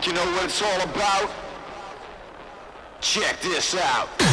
think you know what it's all about? Check this out.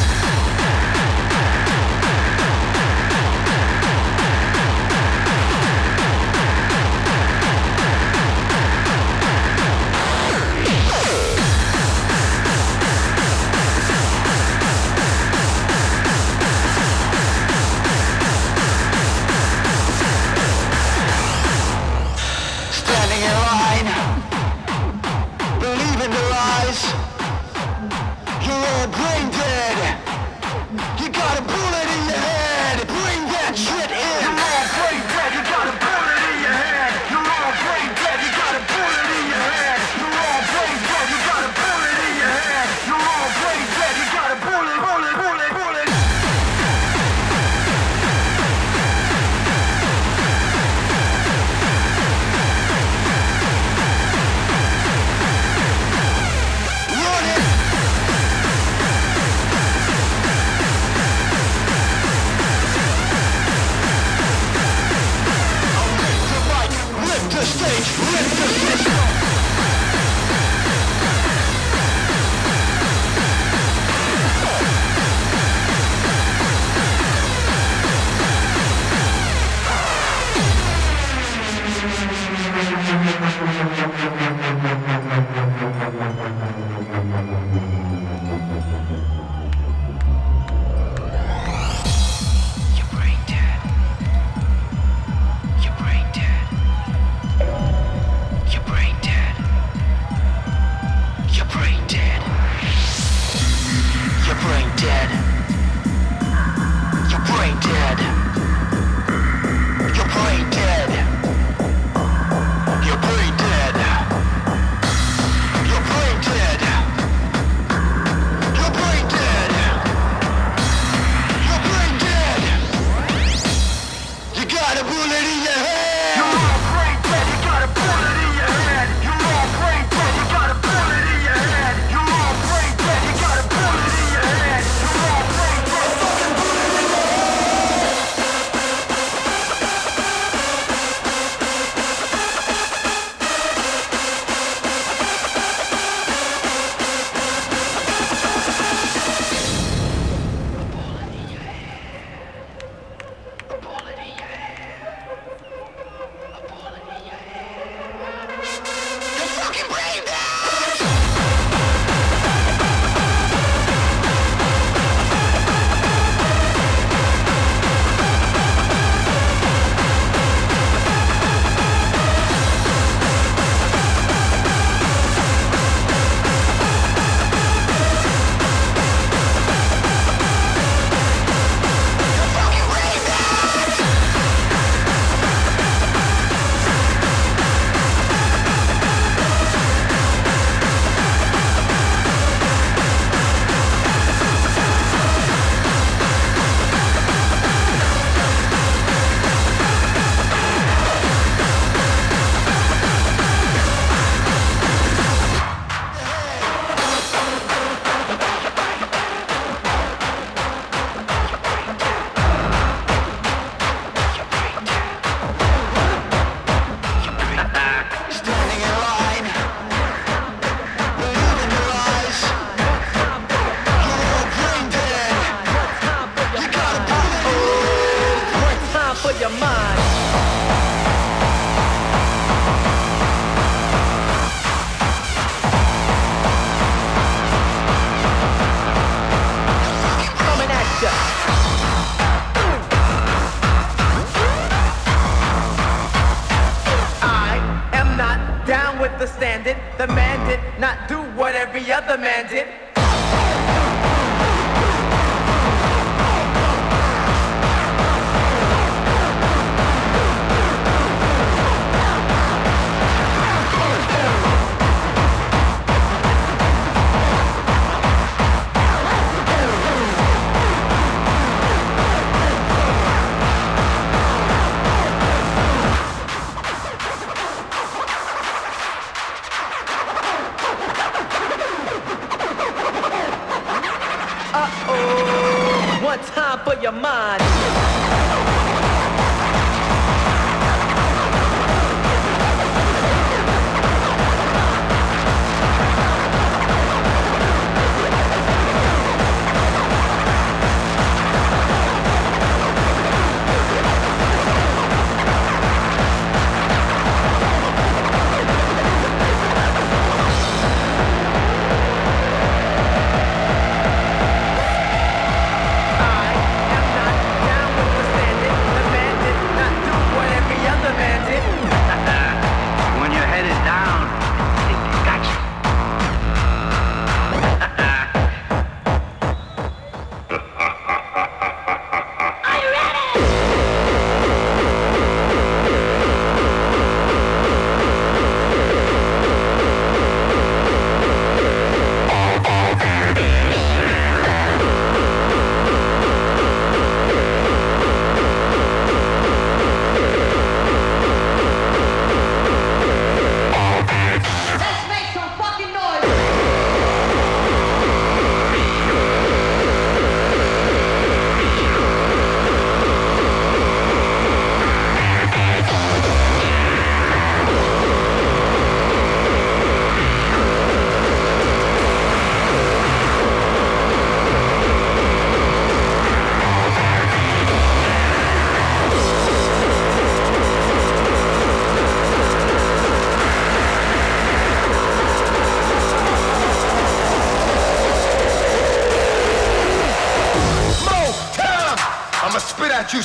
Every other man did.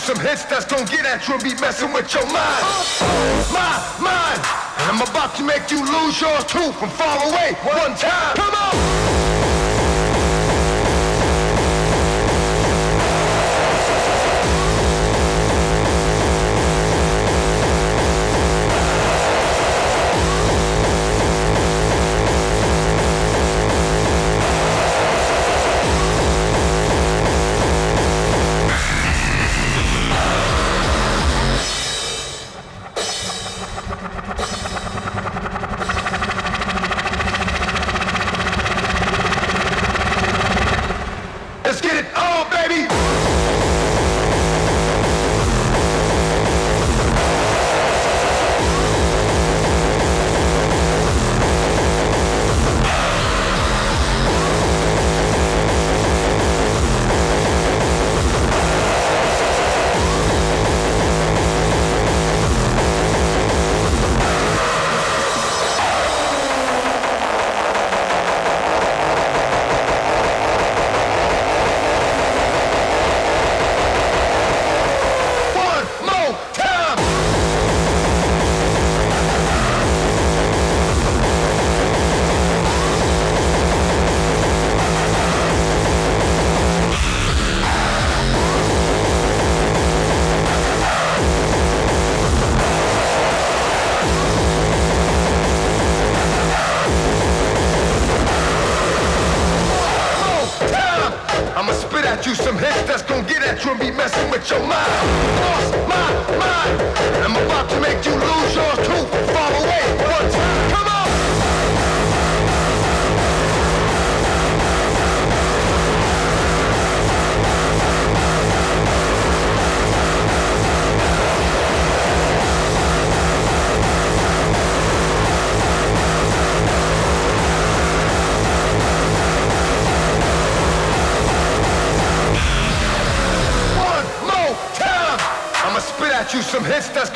Some hits that's gonna get at you and be messing with your mind. My mind. And I'm about to make you lose yours too from far away. One time. Come on.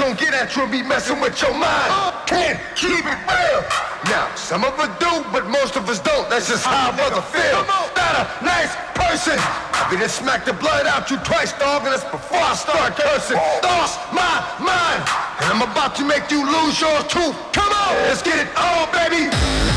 Gonna get at you and be messing with your mind. Uh, Can't keep it real. Now, some of us do, but most of us don't. That's just how a brother feel. Not a nice person. I be to smack the blood out you twice, dog, and that's before I start cursing. Lost my mind, and I'm about to make you lose yours too. Come on, let's get it on, baby.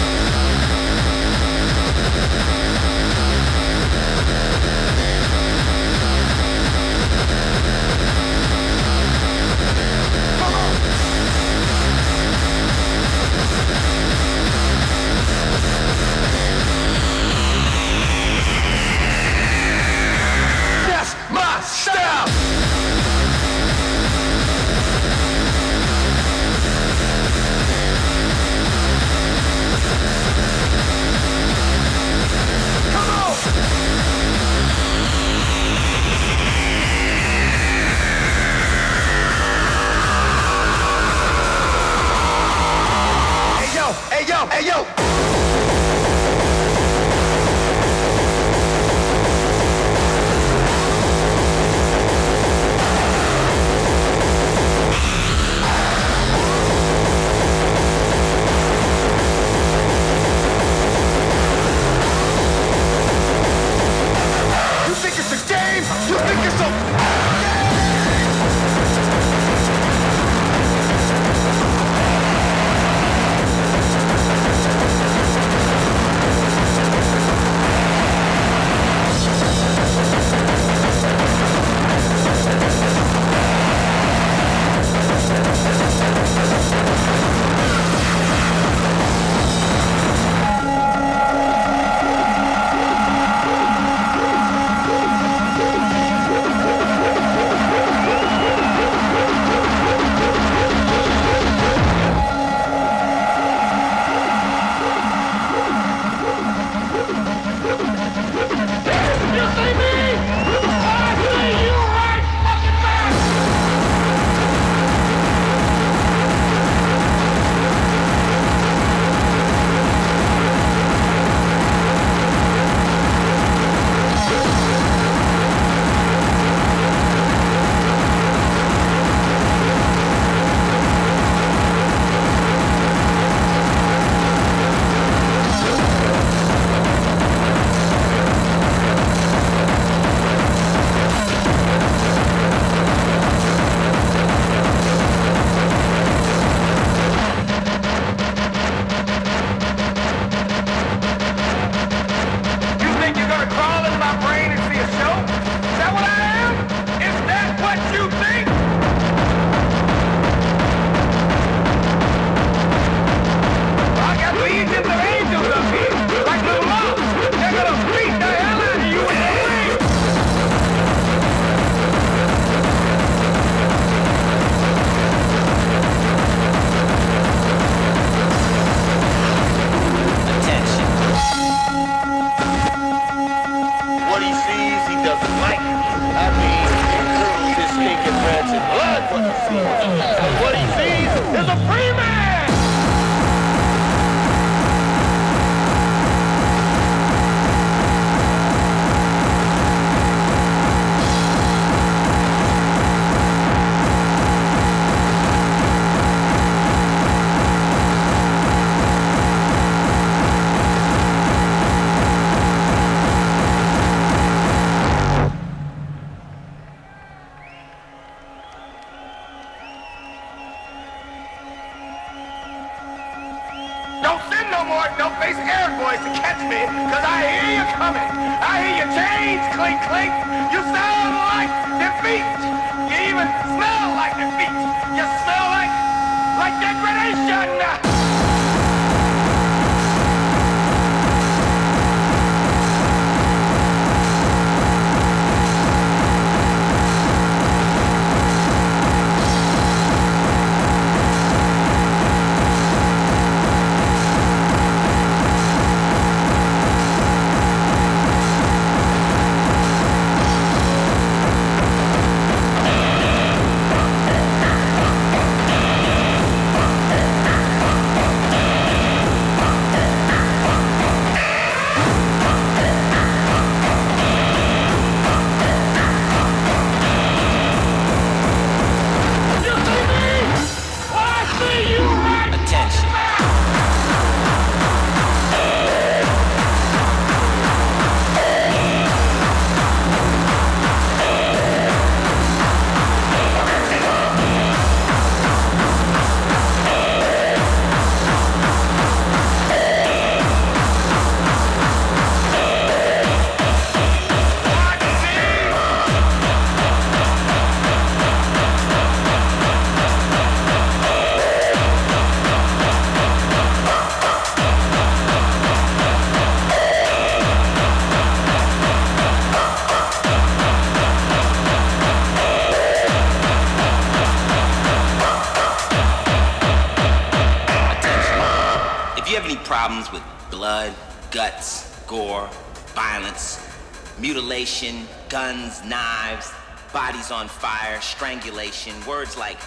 Guns, knives, bodies on fire, strangulation, words like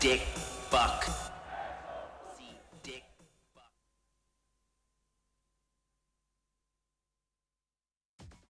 dick, fuck,